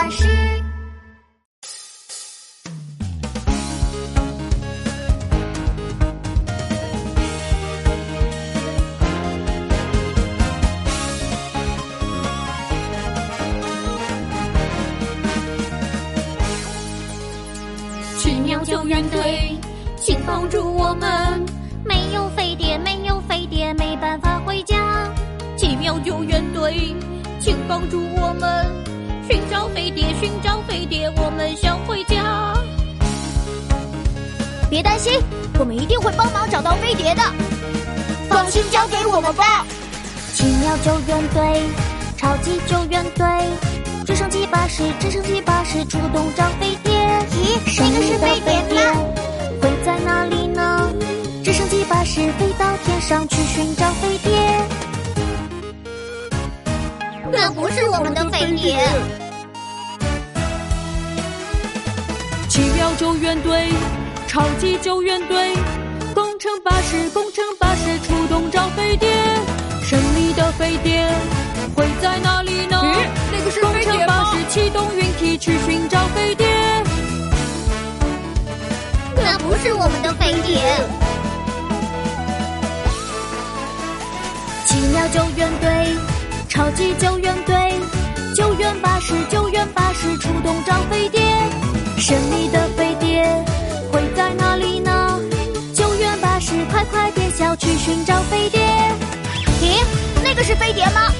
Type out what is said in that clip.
巴士。奇妙救援队，请帮助我们！没有飞碟，没有飞碟，没办法回家。奇妙救援队，请帮助我们！寻找飞碟，寻找飞碟，我们想回家。别担心，我们一定会帮忙找到飞碟的。放心交给我们吧。奇妙救援队，超级救援队，直升机巴士，直升机巴士出动找飞碟。咦，那个是飞碟吗？会在哪里呢？直升机巴士飞到天上去寻找飞碟。那不是我们的飞碟。救援队，超级救援队，工程巴士，工程巴士出动找飞碟。神秘的飞碟会在哪里呢？咦，那个是工程巴吗？士启动云梯去寻找飞碟。那不是我们的飞碟。奇妙救援队，超级救援队，救援巴士，救援巴士出动找飞碟。神秘的要，去寻找飞碟。咦，那个是飞碟吗？